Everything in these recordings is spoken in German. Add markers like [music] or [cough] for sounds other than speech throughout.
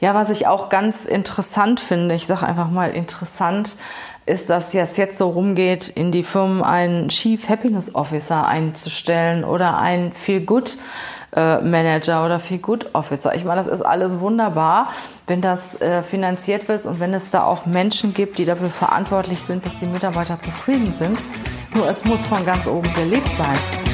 Ja, was ich auch ganz interessant finde, ich sage einfach mal interessant, ist, dass es jetzt so rumgeht, in die Firmen einen Chief Happiness Officer einzustellen oder einen Feel Good äh, Manager oder Feel Good Officer. Ich meine, das ist alles wunderbar, wenn das äh, finanziert wird und wenn es da auch Menschen gibt, die dafür verantwortlich sind, dass die Mitarbeiter zufrieden sind. Nur es muss von ganz oben gelebt sein.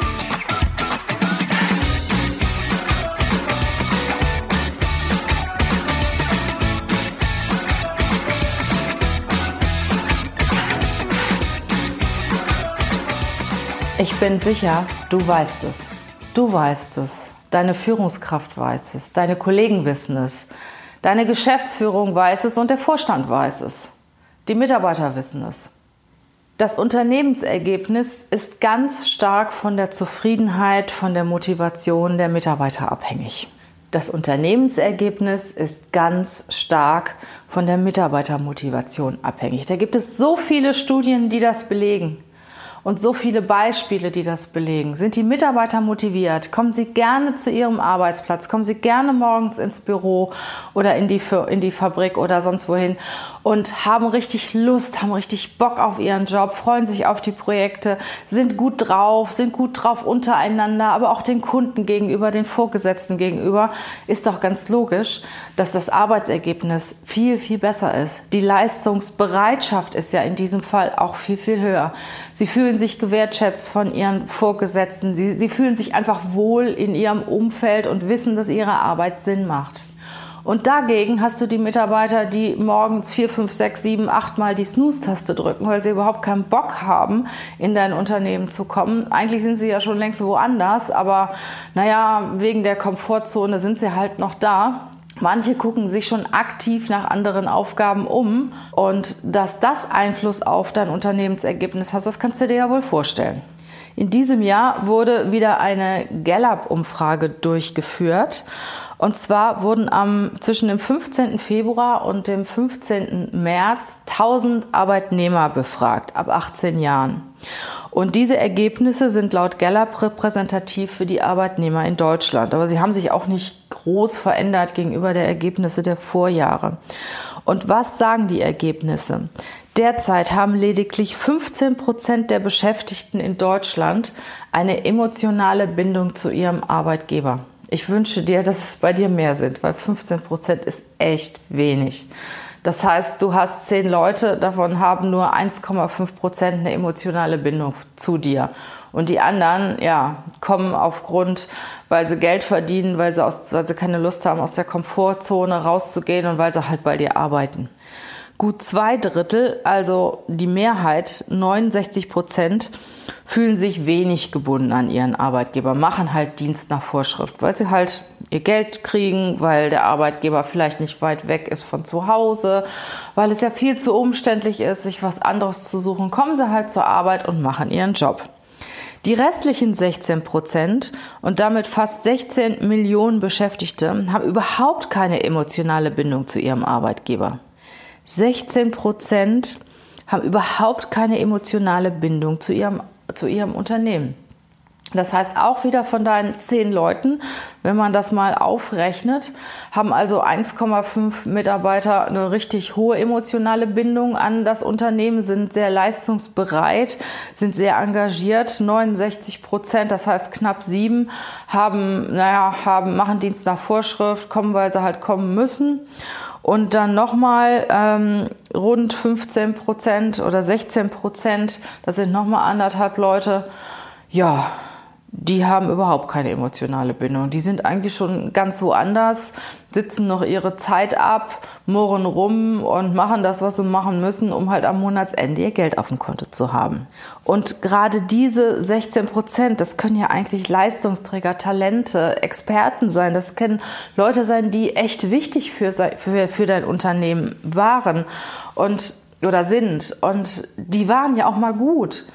Ich bin sicher, du weißt es. Du weißt es. Deine Führungskraft weiß es. Deine Kollegen wissen es. Deine Geschäftsführung weiß es und der Vorstand weiß es. Die Mitarbeiter wissen es. Das Unternehmensergebnis ist ganz stark von der Zufriedenheit, von der Motivation der Mitarbeiter abhängig. Das Unternehmensergebnis ist ganz stark von der Mitarbeitermotivation abhängig. Da gibt es so viele Studien, die das belegen und so viele Beispiele, die das belegen. Sind die Mitarbeiter motiviert? Kommen sie gerne zu ihrem Arbeitsplatz? Kommen sie gerne morgens ins Büro oder in die, in die Fabrik oder sonst wohin und haben richtig Lust, haben richtig Bock auf ihren Job, freuen sich auf die Projekte, sind gut drauf, sind gut drauf untereinander, aber auch den Kunden gegenüber, den Vorgesetzten gegenüber, ist doch ganz logisch, dass das Arbeitsergebnis viel, viel besser ist. Die Leistungsbereitschaft ist ja in diesem Fall auch viel, viel höher. Sie fühlen sich gewertschätzt von ihren Vorgesetzten. Sie, sie fühlen sich einfach wohl in ihrem Umfeld und wissen, dass ihre Arbeit Sinn macht. Und dagegen hast du die Mitarbeiter, die morgens vier, fünf, sechs, sieben, acht Mal die Snooze-Taste drücken, weil sie überhaupt keinen Bock haben, in dein Unternehmen zu kommen. Eigentlich sind sie ja schon längst woanders, aber naja, wegen der Komfortzone sind sie halt noch da. Manche gucken sich schon aktiv nach anderen Aufgaben um und dass das Einfluss auf dein Unternehmensergebnis hat, das kannst du dir ja wohl vorstellen. In diesem Jahr wurde wieder eine Gallup-Umfrage durchgeführt. Und zwar wurden am, zwischen dem 15. Februar und dem 15. März 1000 Arbeitnehmer befragt, ab 18 Jahren. Und diese Ergebnisse sind laut Gallup repräsentativ für die Arbeitnehmer in Deutschland. Aber sie haben sich auch nicht groß verändert gegenüber der Ergebnisse der Vorjahre. Und was sagen die Ergebnisse? Derzeit haben lediglich 15 Prozent der Beschäftigten in Deutschland eine emotionale Bindung zu ihrem Arbeitgeber. Ich wünsche dir, dass es bei dir mehr sind, weil 15 Prozent ist echt wenig. Das heißt, du hast zehn Leute, davon haben nur 1,5 Prozent eine emotionale Bindung zu dir. Und die anderen, ja, kommen aufgrund, weil sie Geld verdienen, weil sie, aus, weil sie keine Lust haben, aus der Komfortzone rauszugehen und weil sie halt bei dir arbeiten. Gut zwei Drittel, also die Mehrheit, 69 Prozent, fühlen sich wenig gebunden an ihren Arbeitgeber, machen halt Dienst nach Vorschrift, weil sie halt ihr Geld kriegen, weil der Arbeitgeber vielleicht nicht weit weg ist von zu Hause, weil es ja viel zu umständlich ist, sich was anderes zu suchen, kommen sie halt zur Arbeit und machen ihren Job. Die restlichen 16 Prozent und damit fast 16 Millionen Beschäftigte haben überhaupt keine emotionale Bindung zu ihrem Arbeitgeber. 16 Prozent haben überhaupt keine emotionale Bindung zu ihrem, zu ihrem Unternehmen. Das heißt, auch wieder von deinen zehn Leuten, wenn man das mal aufrechnet, haben also 1,5 Mitarbeiter eine richtig hohe emotionale Bindung an das Unternehmen, sind sehr leistungsbereit, sind sehr engagiert. 69 Prozent, das heißt knapp sieben, haben, naja, haben, machen Dienst nach Vorschrift, kommen, weil sie halt kommen müssen. Und dann nochmal ähm, rund 15 Prozent oder 16 Prozent, das sind nochmal anderthalb Leute. Ja, die haben überhaupt keine emotionale Bindung. Die sind eigentlich schon ganz woanders, sitzen noch ihre Zeit ab, murren rum und machen das, was sie machen müssen, um halt am Monatsende ihr Geld auf dem Konto zu haben. Und gerade diese 16 Prozent, das können ja eigentlich Leistungsträger, Talente, Experten sein. Das können Leute sein, die echt wichtig für, für, für dein Unternehmen waren. Und oder sind. Und die waren ja auch mal gut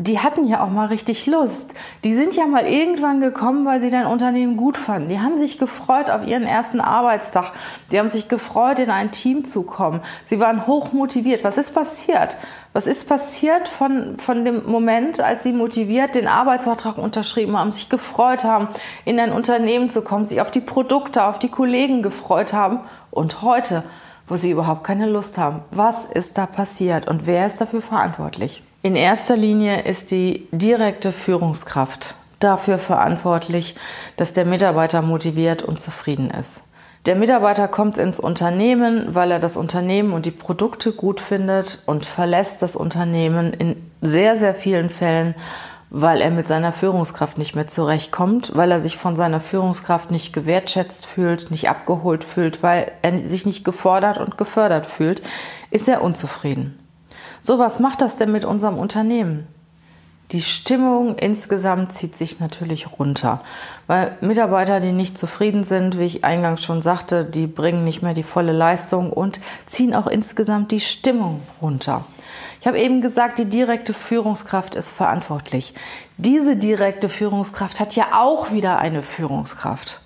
die hatten ja auch mal richtig Lust. Die sind ja mal irgendwann gekommen, weil sie dein Unternehmen gut fanden. Die haben sich gefreut auf ihren ersten Arbeitstag. Die haben sich gefreut, in ein Team zu kommen. Sie waren hoch motiviert. Was ist passiert? Was ist passiert von, von dem Moment, als sie motiviert den Arbeitsvertrag unterschrieben haben, sich gefreut haben, in ein Unternehmen zu kommen, sich auf die Produkte, auf die Kollegen gefreut haben und heute, wo sie überhaupt keine Lust haben? Was ist da passiert und wer ist dafür verantwortlich? In erster Linie ist die direkte Führungskraft dafür verantwortlich, dass der Mitarbeiter motiviert und zufrieden ist. Der Mitarbeiter kommt ins Unternehmen, weil er das Unternehmen und die Produkte gut findet und verlässt das Unternehmen in sehr, sehr vielen Fällen, weil er mit seiner Führungskraft nicht mehr zurechtkommt, weil er sich von seiner Führungskraft nicht gewertschätzt fühlt, nicht abgeholt fühlt, weil er sich nicht gefordert und gefördert fühlt, ist er unzufrieden. So, was macht das denn mit unserem Unternehmen? Die Stimmung insgesamt zieht sich natürlich runter, weil Mitarbeiter, die nicht zufrieden sind, wie ich eingangs schon sagte, die bringen nicht mehr die volle Leistung und ziehen auch insgesamt die Stimmung runter. Ich habe eben gesagt, die direkte Führungskraft ist verantwortlich. Diese direkte Führungskraft hat ja auch wieder eine Führungskraft.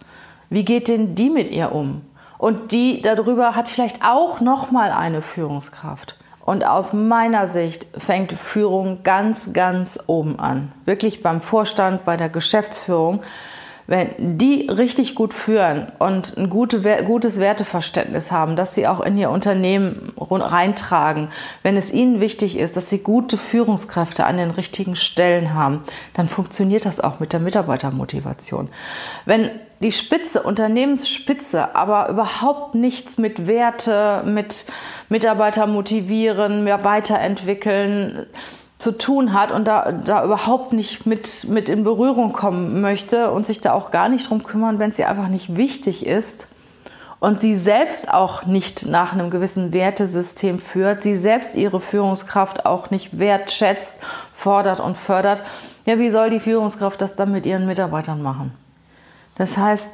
Wie geht denn die mit ihr um? Und die darüber hat vielleicht auch noch mal eine Führungskraft. Und aus meiner Sicht fängt Führung ganz, ganz oben an. Wirklich beim Vorstand, bei der Geschäftsführung. Wenn die richtig gut führen und ein gute, gutes Werteverständnis haben, dass sie auch in ihr Unternehmen reintragen, wenn es ihnen wichtig ist, dass sie gute Führungskräfte an den richtigen Stellen haben, dann funktioniert das auch mit der Mitarbeitermotivation. Wenn die Spitze, Unternehmensspitze, aber überhaupt nichts mit Werte, mit Mitarbeiter motivieren, mehr weiterentwickeln zu tun hat und da, da überhaupt nicht mit, mit in Berührung kommen möchte und sich da auch gar nicht drum kümmern, wenn es ihr einfach nicht wichtig ist und sie selbst auch nicht nach einem gewissen Wertesystem führt, sie selbst ihre Führungskraft auch nicht wertschätzt, fordert und fördert, ja, wie soll die Führungskraft das dann mit ihren Mitarbeitern machen? Das heißt,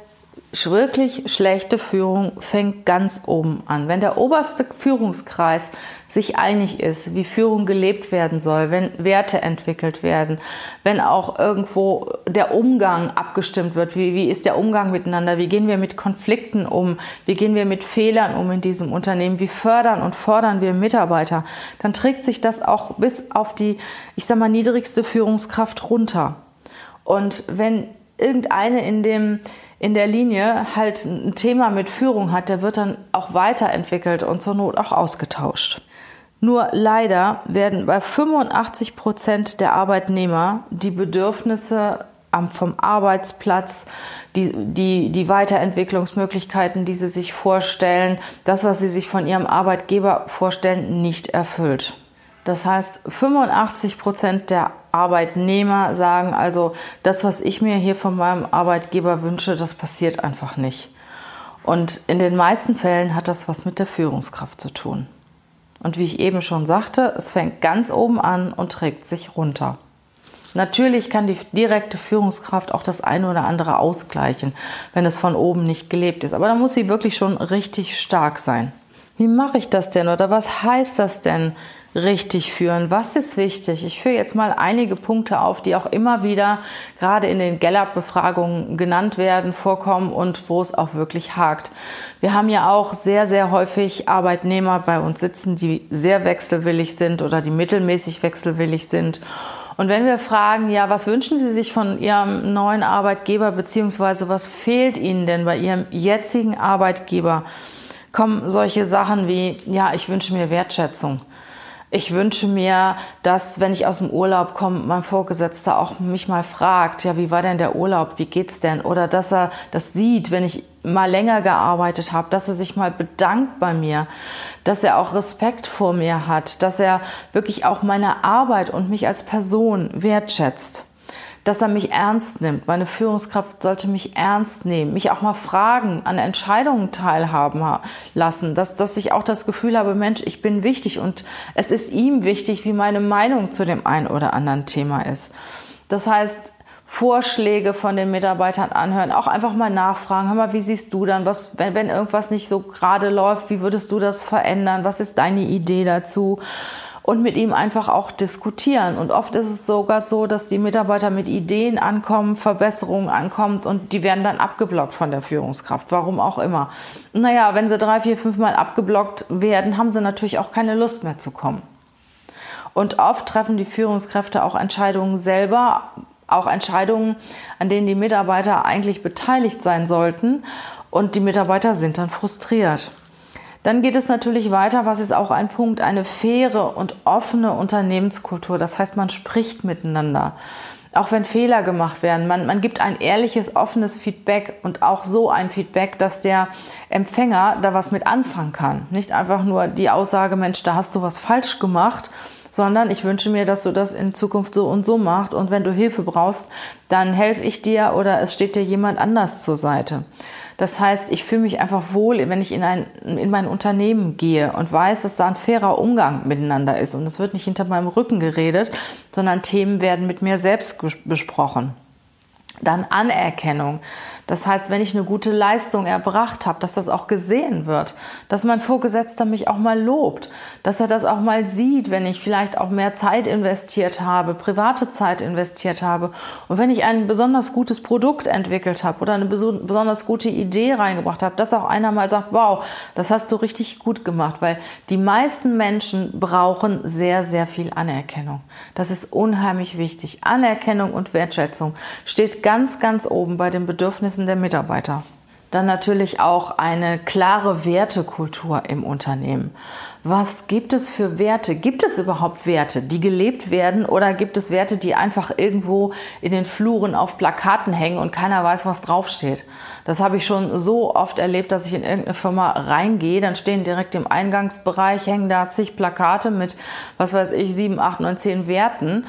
wirklich schlechte Führung fängt ganz oben an. Wenn der oberste Führungskreis sich einig ist, wie Führung gelebt werden soll, wenn Werte entwickelt werden, wenn auch irgendwo der Umgang abgestimmt wird, wie, wie ist der Umgang miteinander, wie gehen wir mit Konflikten um, wie gehen wir mit Fehlern um in diesem Unternehmen, wie fördern und fordern wir Mitarbeiter, dann trägt sich das auch bis auf die, ich sag mal, niedrigste Führungskraft runter. Und wenn irgendeine in dem in der Linie halt ein Thema mit Führung hat, der wird dann auch weiterentwickelt und zur Not auch ausgetauscht. Nur leider werden bei 85 Prozent der Arbeitnehmer die Bedürfnisse vom Arbeitsplatz, die, die, die Weiterentwicklungsmöglichkeiten, die sie sich vorstellen, das, was sie sich von ihrem Arbeitgeber vorstellen, nicht erfüllt. Das heißt, 85 Prozent der Arbeitnehmer sagen also, das, was ich mir hier von meinem Arbeitgeber wünsche, das passiert einfach nicht. Und in den meisten Fällen hat das was mit der Führungskraft zu tun. Und wie ich eben schon sagte, es fängt ganz oben an und trägt sich runter. Natürlich kann die direkte Führungskraft auch das eine oder andere ausgleichen, wenn es von oben nicht gelebt ist. Aber da muss sie wirklich schon richtig stark sein. Wie mache ich das denn oder was heißt das denn, richtig führen? Was ist wichtig? Ich führe jetzt mal einige Punkte auf, die auch immer wieder gerade in den Gallup-Befragungen genannt werden, vorkommen und wo es auch wirklich hakt. Wir haben ja auch sehr, sehr häufig Arbeitnehmer bei uns sitzen, die sehr wechselwillig sind oder die mittelmäßig wechselwillig sind. Und wenn wir fragen, ja, was wünschen Sie sich von Ihrem neuen Arbeitgeber, beziehungsweise was fehlt Ihnen denn bei Ihrem jetzigen Arbeitgeber, kommen solche Sachen wie, ja, ich wünsche mir Wertschätzung. Ich wünsche mir, dass, wenn ich aus dem Urlaub komme, mein Vorgesetzter auch mich mal fragt, ja, wie war denn der Urlaub, wie geht's denn? Oder dass er das sieht, wenn ich mal länger gearbeitet habe, dass er sich mal bedankt bei mir, dass er auch Respekt vor mir hat, dass er wirklich auch meine Arbeit und mich als Person wertschätzt dass er mich ernst nimmt. Meine Führungskraft sollte mich ernst nehmen, mich auch mal fragen, an Entscheidungen teilhaben lassen, dass, dass ich auch das Gefühl habe, Mensch, ich bin wichtig und es ist ihm wichtig, wie meine Meinung zu dem einen oder anderen Thema ist. Das heißt, Vorschläge von den Mitarbeitern anhören, auch einfach mal nachfragen, hör mal, wie siehst du dann, was, wenn, wenn irgendwas nicht so gerade läuft, wie würdest du das verändern, was ist deine Idee dazu? Und mit ihm einfach auch diskutieren. Und oft ist es sogar so, dass die Mitarbeiter mit Ideen ankommen, Verbesserungen ankommen und die werden dann abgeblockt von der Führungskraft. Warum auch immer. Naja, wenn sie drei, vier, fünf Mal abgeblockt werden, haben sie natürlich auch keine Lust mehr zu kommen. Und oft treffen die Führungskräfte auch Entscheidungen selber, auch Entscheidungen, an denen die Mitarbeiter eigentlich beteiligt sein sollten. Und die Mitarbeiter sind dann frustriert. Dann geht es natürlich weiter, was ist auch ein Punkt, eine faire und offene Unternehmenskultur. Das heißt, man spricht miteinander. Auch wenn Fehler gemacht werden, man, man gibt ein ehrliches, offenes Feedback und auch so ein Feedback, dass der Empfänger da was mit anfangen kann. Nicht einfach nur die Aussage, Mensch, da hast du was falsch gemacht, sondern ich wünsche mir, dass du das in Zukunft so und so machst und wenn du Hilfe brauchst, dann helfe ich dir oder es steht dir jemand anders zur Seite. Das heißt, ich fühle mich einfach wohl, wenn ich in, ein, in mein Unternehmen gehe und weiß, dass da ein fairer Umgang miteinander ist und es wird nicht hinter meinem Rücken geredet, sondern Themen werden mit mir selbst besprochen. Dann Anerkennung. Das heißt, wenn ich eine gute Leistung erbracht habe, dass das auch gesehen wird, dass mein Vorgesetzter mich auch mal lobt, dass er das auch mal sieht, wenn ich vielleicht auch mehr Zeit investiert habe, private Zeit investiert habe und wenn ich ein besonders gutes Produkt entwickelt habe oder eine besonders gute Idee reingebracht habe, dass auch einer mal sagt, wow, das hast du richtig gut gemacht, weil die meisten Menschen brauchen sehr, sehr viel Anerkennung. Das ist unheimlich wichtig. Anerkennung und Wertschätzung steht ganz, ganz oben bei den Bedürfnissen Bedürfnissen der Mitarbeiter. Dann natürlich auch eine klare Wertekultur im Unternehmen. Was gibt es für Werte? Gibt es überhaupt Werte, die gelebt werden oder gibt es Werte, die einfach irgendwo in den Fluren auf Plakaten hängen und keiner weiß, was draufsteht? Das habe ich schon so oft erlebt, dass ich in irgendeine Firma reingehe, dann stehen direkt im Eingangsbereich, hängen da zig Plakate mit, was weiß ich, sieben, acht, neun, zehn Werten.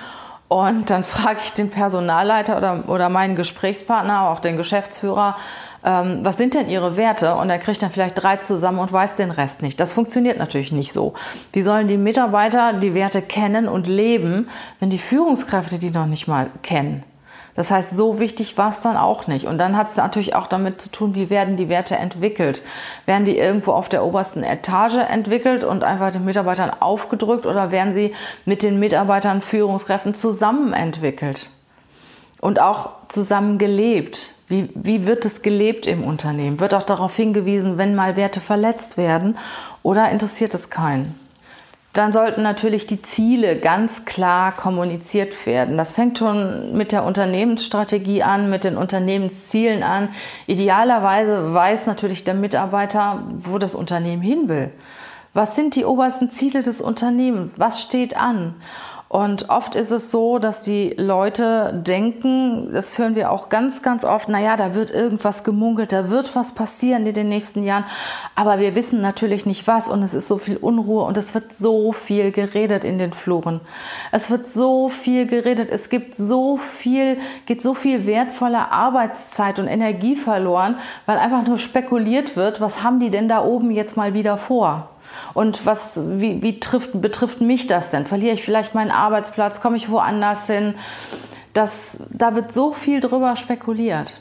Und dann [laughs] frage ich den Personalleiter oder, oder meinen Gesprächspartner, auch den Geschäftsführer, ähm, was sind denn Ihre Werte? Und er kriegt dann vielleicht drei zusammen und weiß den Rest nicht. Das funktioniert natürlich nicht so. Wie sollen die Mitarbeiter die Werte kennen und leben, wenn die Führungskräfte die noch nicht mal kennen? Das heißt, so wichtig war es dann auch nicht. Und dann hat es natürlich auch damit zu tun, wie werden die Werte entwickelt. Werden die irgendwo auf der obersten Etage entwickelt und einfach den Mitarbeitern aufgedrückt oder werden sie mit den Mitarbeitern, Führungskräften zusammen entwickelt? Und auch zusammen gelebt. Wie, wie wird es gelebt im Unternehmen? Wird auch darauf hingewiesen, wenn mal Werte verletzt werden oder interessiert es keinen? Dann sollten natürlich die Ziele ganz klar kommuniziert werden. Das fängt schon mit der Unternehmensstrategie an, mit den Unternehmenszielen an. Idealerweise weiß natürlich der Mitarbeiter, wo das Unternehmen hin will. Was sind die obersten Ziele des Unternehmens? Was steht an? Und oft ist es so, dass die Leute denken, das hören wir auch ganz, ganz oft, naja, da wird irgendwas gemunkelt, da wird was passieren in den nächsten Jahren. Aber wir wissen natürlich nicht was und es ist so viel Unruhe und es wird so viel geredet in den Fluren. Es wird so viel geredet. Es gibt so viel, geht so viel wertvolle Arbeitszeit und Energie verloren, weil einfach nur spekuliert wird, was haben die denn da oben jetzt mal wieder vor? Und was, wie, wie trifft, betrifft mich das denn? Verliere ich vielleicht meinen Arbeitsplatz? Komme ich woanders hin? Das, da wird so viel drüber spekuliert.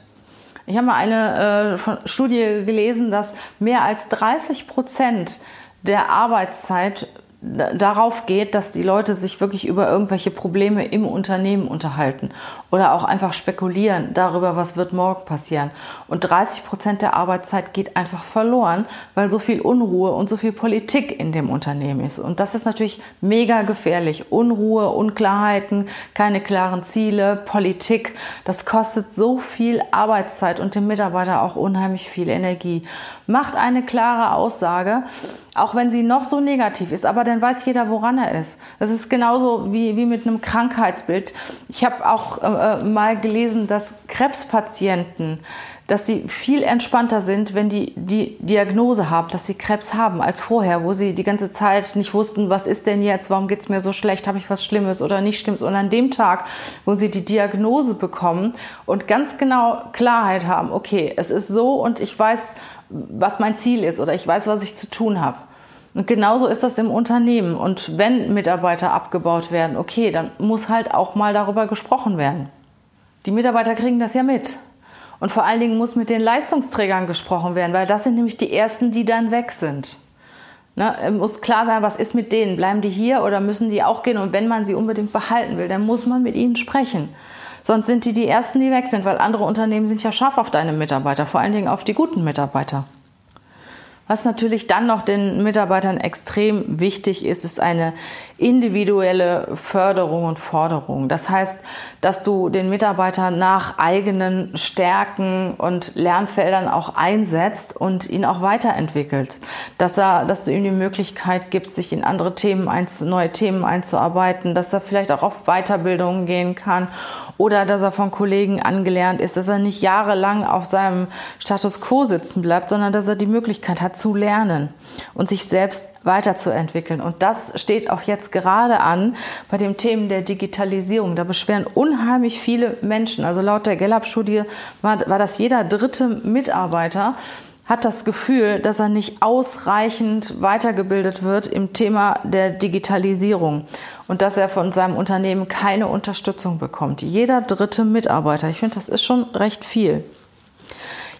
Ich habe mal eine äh, Studie gelesen, dass mehr als 30 Prozent der Arbeitszeit darauf geht, dass die Leute sich wirklich über irgendwelche Probleme im Unternehmen unterhalten oder auch einfach spekulieren darüber, was wird morgen passieren. Und 30 Prozent der Arbeitszeit geht einfach verloren, weil so viel Unruhe und so viel Politik in dem Unternehmen ist. Und das ist natürlich mega gefährlich. Unruhe, Unklarheiten, keine klaren Ziele, Politik, das kostet so viel Arbeitszeit und dem Mitarbeiter auch unheimlich viel Energie. Macht eine klare Aussage, auch wenn sie noch so negativ ist, aber dann weiß jeder, woran er ist. Das ist genauso wie, wie mit einem Krankheitsbild. Ich habe auch äh, mal gelesen, dass Krebspatienten, dass die viel entspannter sind, wenn die die Diagnose haben, dass sie Krebs haben, als vorher, wo sie die ganze Zeit nicht wussten, was ist denn jetzt, warum geht es mir so schlecht, habe ich was Schlimmes oder nicht Schlimmes. Und an dem Tag, wo sie die Diagnose bekommen und ganz genau Klarheit haben, okay, es ist so und ich weiß, was mein Ziel ist oder ich weiß, was ich zu tun habe. Und genauso ist das im Unternehmen. Und wenn Mitarbeiter abgebaut werden, okay, dann muss halt auch mal darüber gesprochen werden. Die Mitarbeiter kriegen das ja mit. Und vor allen Dingen muss mit den Leistungsträgern gesprochen werden, weil das sind nämlich die ersten, die dann weg sind. Ne, muss klar sein, was ist mit denen? Bleiben die hier oder müssen die auch gehen? Und wenn man sie unbedingt behalten will, dann muss man mit ihnen sprechen. Sonst sind die die Ersten, die weg sind, weil andere Unternehmen sind ja scharf auf deine Mitarbeiter, vor allen Dingen auf die guten Mitarbeiter. Was natürlich dann noch den Mitarbeitern extrem wichtig ist, ist eine individuelle Förderung und Forderung. Das heißt, dass du den Mitarbeiter nach eigenen Stärken und Lernfeldern auch einsetzt und ihn auch weiterentwickelt. Dass, er, dass du ihm die Möglichkeit gibst, sich in andere Themen, neue Themen einzuarbeiten, dass er vielleicht auch auf Weiterbildungen gehen kann oder dass er von Kollegen angelernt ist, dass er nicht jahrelang auf seinem Status quo sitzen bleibt, sondern dass er die Möglichkeit hat zu lernen und sich selbst weiterzuentwickeln. Und das steht auch jetzt gerade an bei den Themen der Digitalisierung. Da beschweren unheimlich viele Menschen, also laut der Gallup-Studie war, war das jeder dritte Mitarbeiter, hat das Gefühl, dass er nicht ausreichend weitergebildet wird im Thema der Digitalisierung und dass er von seinem Unternehmen keine Unterstützung bekommt. Jeder dritte Mitarbeiter. Ich finde, das ist schon recht viel.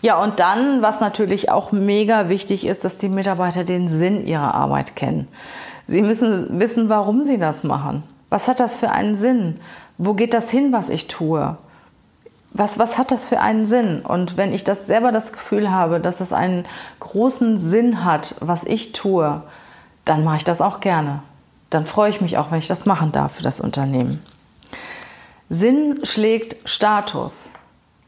Ja, und dann, was natürlich auch mega wichtig ist, dass die Mitarbeiter den Sinn ihrer Arbeit kennen. Sie müssen wissen, warum sie das machen. Was hat das für einen Sinn? Wo geht das hin, was ich tue? Was, was hat das für einen Sinn? Und wenn ich das selber das Gefühl habe, dass es einen großen Sinn hat, was ich tue, dann mache ich das auch gerne dann freue ich mich auch, wenn ich das machen darf für das Unternehmen. Sinn schlägt Status.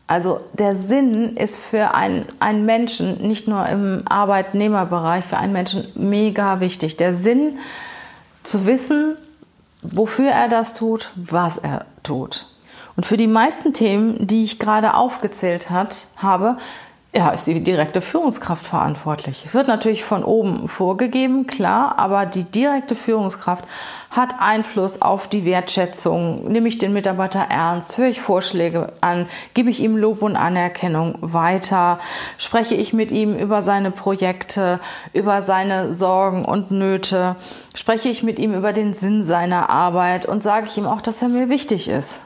Also der Sinn ist für einen, einen Menschen, nicht nur im Arbeitnehmerbereich, für einen Menschen mega wichtig. Der Sinn zu wissen, wofür er das tut, was er tut. Und für die meisten Themen, die ich gerade aufgezählt hat, habe, ja, ist die direkte Führungskraft verantwortlich. Es wird natürlich von oben vorgegeben, klar, aber die direkte Führungskraft hat Einfluss auf die Wertschätzung. Nehme ich den Mitarbeiter ernst? Höre ich Vorschläge an? Gebe ich ihm Lob und Anerkennung weiter? Spreche ich mit ihm über seine Projekte, über seine Sorgen und Nöte? Spreche ich mit ihm über den Sinn seiner Arbeit und sage ich ihm auch, dass er mir wichtig ist?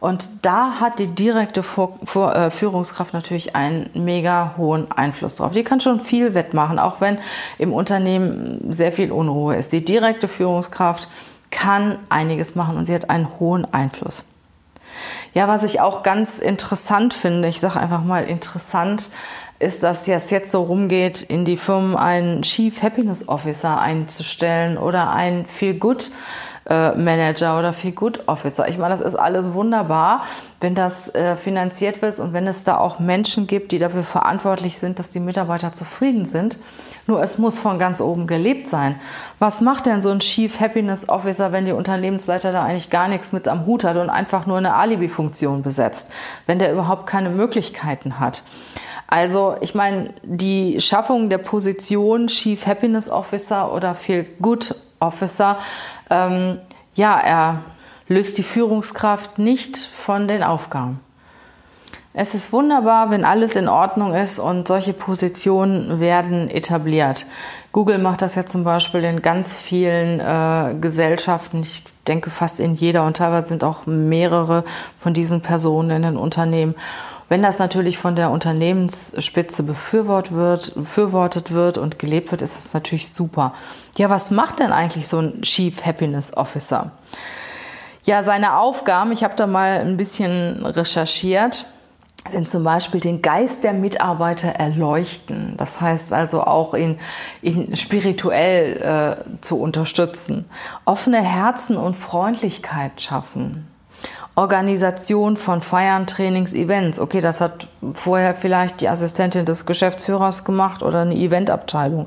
Und da hat die direkte Vor Vor äh, Führungskraft natürlich einen mega hohen Einfluss drauf. Die kann schon viel wettmachen, auch wenn im Unternehmen sehr viel Unruhe ist. Die direkte Führungskraft kann einiges machen und sie hat einen hohen Einfluss. Ja, was ich auch ganz interessant finde, ich sage einfach mal interessant, ist, dass es jetzt so rumgeht, in die Firmen einen Chief Happiness Officer einzustellen oder ein Feel Good äh, Manager oder Feel Good Officer. Ich meine, das ist alles wunderbar, wenn das äh, finanziert wird und wenn es da auch Menschen gibt, die dafür verantwortlich sind, dass die Mitarbeiter zufrieden sind. Nur es muss von ganz oben gelebt sein. Was macht denn so ein Chief Happiness Officer, wenn die Unternehmensleiter da eigentlich gar nichts mit am Hut hat und einfach nur eine Alibi-Funktion besetzt, wenn der überhaupt keine Möglichkeiten hat? Also ich meine, die Schaffung der Position Chief Happiness Officer oder Feel Good Officer ähm, ja, er löst die Führungskraft nicht von den Aufgaben. Es ist wunderbar, wenn alles in Ordnung ist und solche Positionen werden etabliert. Google macht das ja zum Beispiel in ganz vielen äh, Gesellschaften. Ich denke fast in jeder und teilweise sind auch mehrere von diesen Personen in den Unternehmen. Wenn das natürlich von der Unternehmensspitze befürwortet wird, befürwortet wird und gelebt wird, ist das natürlich super. Ja, was macht denn eigentlich so ein Chief Happiness Officer? Ja, seine Aufgaben, ich habe da mal ein bisschen recherchiert, sind zum Beispiel den Geist der Mitarbeiter erleuchten. Das heißt also auch ihn, ihn spirituell äh, zu unterstützen. Offene Herzen und Freundlichkeit schaffen. Organisation von Feiern, Trainings, Events. Okay, das hat vorher vielleicht die Assistentin des Geschäftsführers gemacht oder eine Eventabteilung.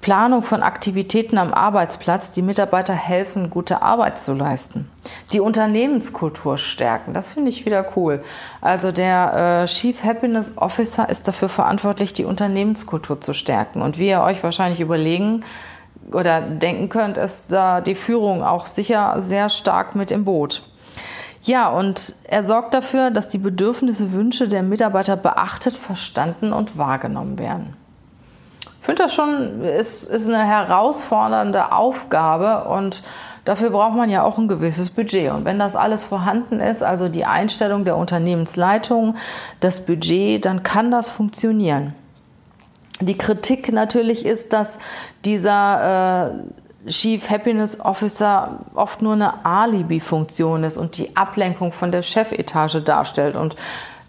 Planung von Aktivitäten am Arbeitsplatz, die Mitarbeiter helfen, gute Arbeit zu leisten. Die Unternehmenskultur stärken, das finde ich wieder cool. Also der äh, Chief Happiness Officer ist dafür verantwortlich, die Unternehmenskultur zu stärken. Und wie ihr euch wahrscheinlich überlegen oder denken könnt, ist da die Führung auch sicher sehr stark mit im Boot. Ja, und er sorgt dafür, dass die Bedürfnisse, Wünsche der Mitarbeiter beachtet, verstanden und wahrgenommen werden. Ich finde das schon, ist, ist eine herausfordernde Aufgabe und dafür braucht man ja auch ein gewisses Budget. Und wenn das alles vorhanden ist, also die Einstellung der Unternehmensleitung, das Budget, dann kann das funktionieren. Die Kritik natürlich ist, dass dieser äh, Chief Happiness Officer oft nur eine Alibi-Funktion ist und die Ablenkung von der Chefetage darstellt und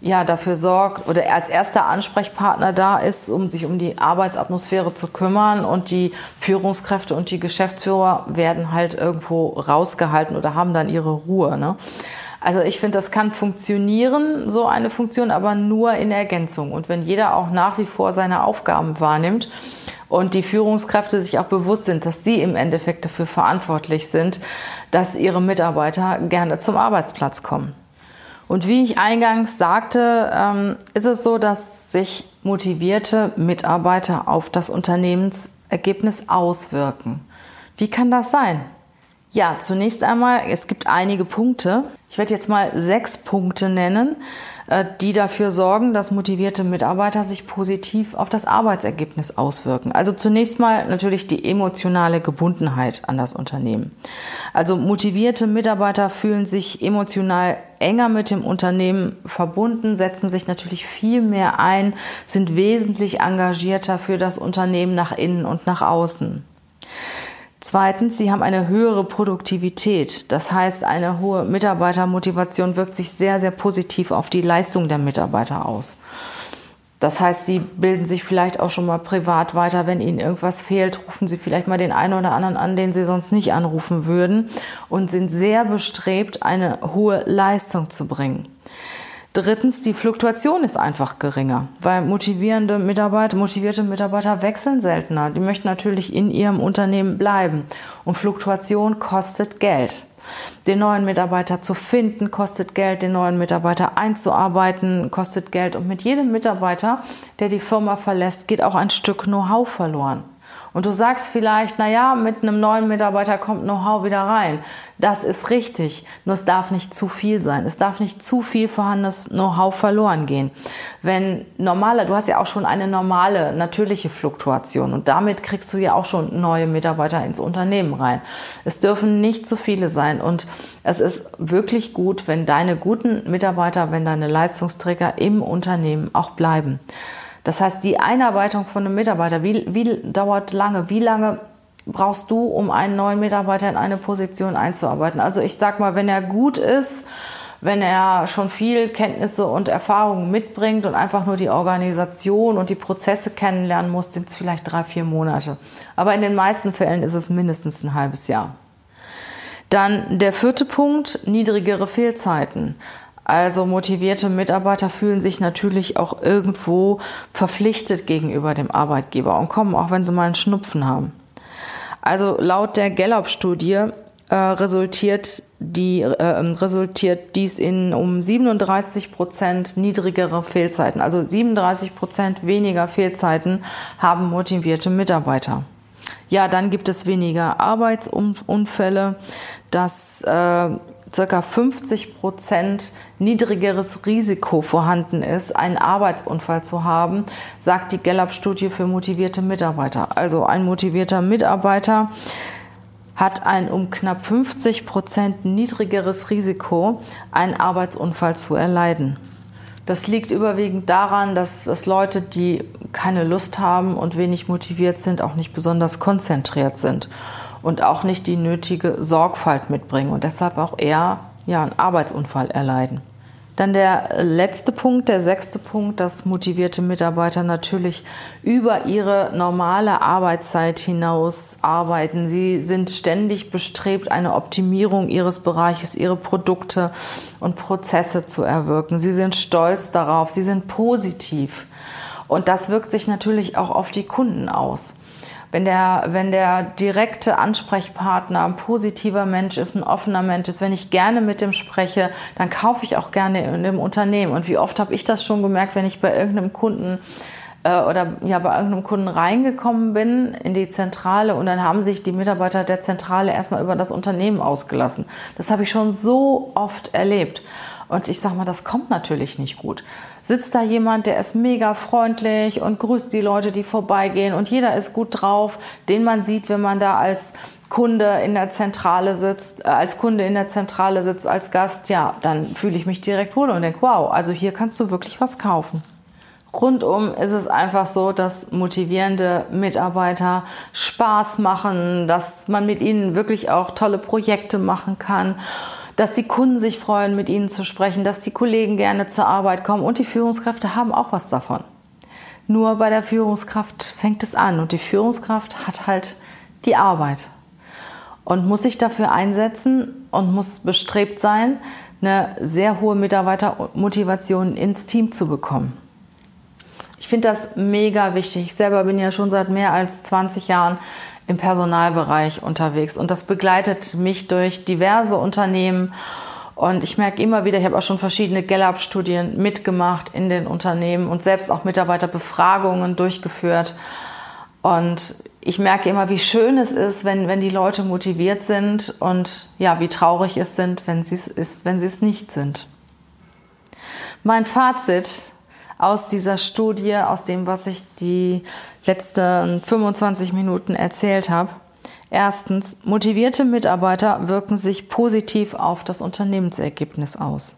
ja, dafür sorgt oder als erster Ansprechpartner da ist, um sich um die Arbeitsatmosphäre zu kümmern und die Führungskräfte und die Geschäftsführer werden halt irgendwo rausgehalten oder haben dann ihre Ruhe. Ne? Also ich finde, das kann funktionieren, so eine Funktion, aber nur in Ergänzung. Und wenn jeder auch nach wie vor seine Aufgaben wahrnimmt und die Führungskräfte sich auch bewusst sind, dass sie im Endeffekt dafür verantwortlich sind, dass ihre Mitarbeiter gerne zum Arbeitsplatz kommen. Und wie ich eingangs sagte, ähm, ist es so, dass sich motivierte Mitarbeiter auf das Unternehmensergebnis auswirken. Wie kann das sein? Ja, zunächst einmal, es gibt einige Punkte. Ich werde jetzt mal sechs Punkte nennen, die dafür sorgen, dass motivierte Mitarbeiter sich positiv auf das Arbeitsergebnis auswirken. Also zunächst mal natürlich die emotionale Gebundenheit an das Unternehmen. Also motivierte Mitarbeiter fühlen sich emotional enger mit dem Unternehmen verbunden, setzen sich natürlich viel mehr ein, sind wesentlich engagierter für das Unternehmen nach innen und nach außen. Zweitens, sie haben eine höhere Produktivität. Das heißt, eine hohe Mitarbeitermotivation wirkt sich sehr, sehr positiv auf die Leistung der Mitarbeiter aus. Das heißt, sie bilden sich vielleicht auch schon mal privat weiter. Wenn ihnen irgendwas fehlt, rufen sie vielleicht mal den einen oder anderen an, den sie sonst nicht anrufen würden und sind sehr bestrebt, eine hohe Leistung zu bringen. Drittens, die Fluktuation ist einfach geringer, weil motivierende Mitarbeiter, motivierte Mitarbeiter wechseln seltener. Die möchten natürlich in ihrem Unternehmen bleiben. Und Fluktuation kostet Geld. Den neuen Mitarbeiter zu finden kostet Geld, den neuen Mitarbeiter einzuarbeiten kostet Geld. Und mit jedem Mitarbeiter, der die Firma verlässt, geht auch ein Stück Know-how verloren. Und du sagst vielleicht, na ja, mit einem neuen Mitarbeiter kommt Know-how wieder rein. Das ist richtig. Nur es darf nicht zu viel sein. Es darf nicht zu viel vorhandenes Know-how verloren gehen. Wenn normale, du hast ja auch schon eine normale, natürliche Fluktuation und damit kriegst du ja auch schon neue Mitarbeiter ins Unternehmen rein. Es dürfen nicht zu viele sein und es ist wirklich gut, wenn deine guten Mitarbeiter, wenn deine Leistungsträger im Unternehmen auch bleiben. Das heißt, die Einarbeitung von einem Mitarbeiter, wie, wie dauert lange? Wie lange brauchst du, um einen neuen Mitarbeiter in eine Position einzuarbeiten? Also ich sag mal, wenn er gut ist, wenn er schon viel Kenntnisse und Erfahrungen mitbringt und einfach nur die Organisation und die Prozesse kennenlernen muss, sind es vielleicht drei, vier Monate. Aber in den meisten Fällen ist es mindestens ein halbes Jahr. Dann der vierte Punkt, niedrigere Fehlzeiten. Also motivierte Mitarbeiter fühlen sich natürlich auch irgendwo verpflichtet gegenüber dem Arbeitgeber und kommen auch, wenn sie mal einen Schnupfen haben. Also laut der Gallup-Studie äh, resultiert, äh, resultiert dies in um 37 Prozent niedrigere Fehlzeiten. Also 37 Prozent weniger Fehlzeiten haben motivierte Mitarbeiter. Ja, dann gibt es weniger Arbeitsunfälle. Das äh, circa 50 Prozent niedrigeres Risiko vorhanden ist, einen Arbeitsunfall zu haben, sagt die Gallup-Studie für motivierte Mitarbeiter. Also ein motivierter Mitarbeiter hat ein um knapp 50 Prozent niedrigeres Risiko, einen Arbeitsunfall zu erleiden. Das liegt überwiegend daran, dass, dass Leute, die keine Lust haben und wenig motiviert sind, auch nicht besonders konzentriert sind und auch nicht die nötige Sorgfalt mitbringen und deshalb auch eher ja, einen Arbeitsunfall erleiden. Dann der letzte Punkt, der sechste Punkt, dass motivierte Mitarbeiter natürlich über ihre normale Arbeitszeit hinaus arbeiten. Sie sind ständig bestrebt, eine Optimierung ihres Bereiches, ihre Produkte und Prozesse zu erwirken. Sie sind stolz darauf, sie sind positiv. Und das wirkt sich natürlich auch auf die Kunden aus wenn der, wenn der direkte Ansprechpartner ein positiver Mensch ist, ein offener Mensch ist, wenn ich gerne mit dem spreche, dann kaufe ich auch gerne in dem Unternehmen. Und wie oft habe ich das schon gemerkt, wenn ich bei irgendeinem Kunden äh, oder ja bei irgendeinem Kunden reingekommen bin in die Zentrale und dann haben sich die Mitarbeiter der Zentrale erstmal über das Unternehmen ausgelassen. Das habe ich schon so oft erlebt. Und ich sag mal, das kommt natürlich nicht gut. Sitzt da jemand, der ist mega freundlich und grüßt die Leute, die vorbeigehen und jeder ist gut drauf, den man sieht, wenn man da als Kunde in der Zentrale sitzt, äh, als Kunde in der Zentrale sitzt, als Gast, ja, dann fühle ich mich direkt wohl und denke, wow, also hier kannst du wirklich was kaufen. Rundum ist es einfach so, dass motivierende Mitarbeiter Spaß machen, dass man mit ihnen wirklich auch tolle Projekte machen kann dass die Kunden sich freuen, mit ihnen zu sprechen, dass die Kollegen gerne zur Arbeit kommen und die Führungskräfte haben auch was davon. Nur bei der Führungskraft fängt es an und die Führungskraft hat halt die Arbeit und muss sich dafür einsetzen und muss bestrebt sein, eine sehr hohe Mitarbeitermotivation ins Team zu bekommen. Ich finde das mega wichtig. Ich selber bin ja schon seit mehr als 20 Jahren im Personalbereich unterwegs und das begleitet mich durch diverse Unternehmen. Und ich merke immer wieder, ich habe auch schon verschiedene Gallup-Studien mitgemacht in den Unternehmen und selbst auch Mitarbeiterbefragungen durchgeführt. Und ich merke immer, wie schön es ist, wenn, wenn die Leute motiviert sind und ja, wie traurig es sind, wenn sie es ist, wenn sie es nicht sind. Mein Fazit aus dieser Studie, aus dem, was ich die letzten 25 Minuten erzählt habe. Erstens, motivierte Mitarbeiter wirken sich positiv auf das Unternehmensergebnis aus.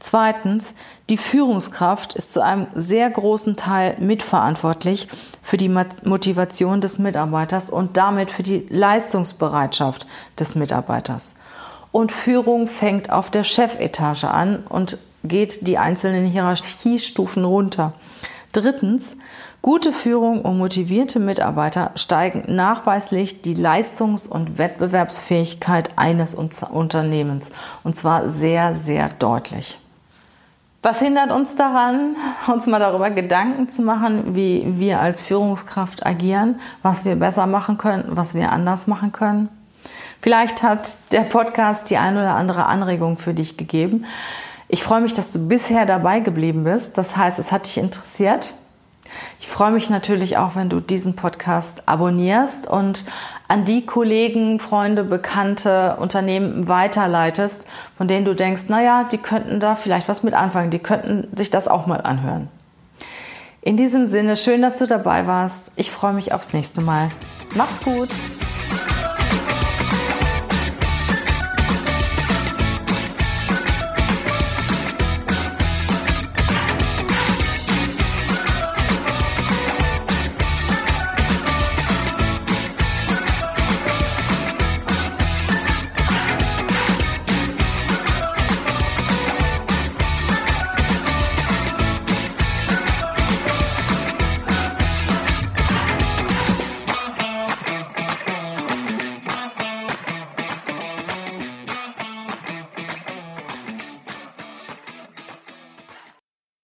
Zweitens, die Führungskraft ist zu einem sehr großen Teil mitverantwortlich für die Motivation des Mitarbeiters und damit für die Leistungsbereitschaft des Mitarbeiters. Und Führung fängt auf der Chefetage an und geht die einzelnen Hierarchiestufen runter. Drittens, gute Führung und motivierte Mitarbeiter steigen nachweislich die Leistungs- und Wettbewerbsfähigkeit eines Unternehmens. Und zwar sehr, sehr deutlich. Was hindert uns daran, [laughs] uns mal darüber Gedanken zu machen, wie wir als Führungskraft agieren, was wir besser machen können, was wir anders machen können? Vielleicht hat der Podcast die ein oder andere Anregung für dich gegeben. Ich freue mich, dass du bisher dabei geblieben bist. Das heißt, es hat dich interessiert. Ich freue mich natürlich auch, wenn du diesen Podcast abonnierst und an die Kollegen, Freunde, Bekannte, Unternehmen weiterleitest, von denen du denkst, naja, die könnten da vielleicht was mit anfangen, die könnten sich das auch mal anhören. In diesem Sinne, schön, dass du dabei warst. Ich freue mich aufs nächste Mal. Mach's gut!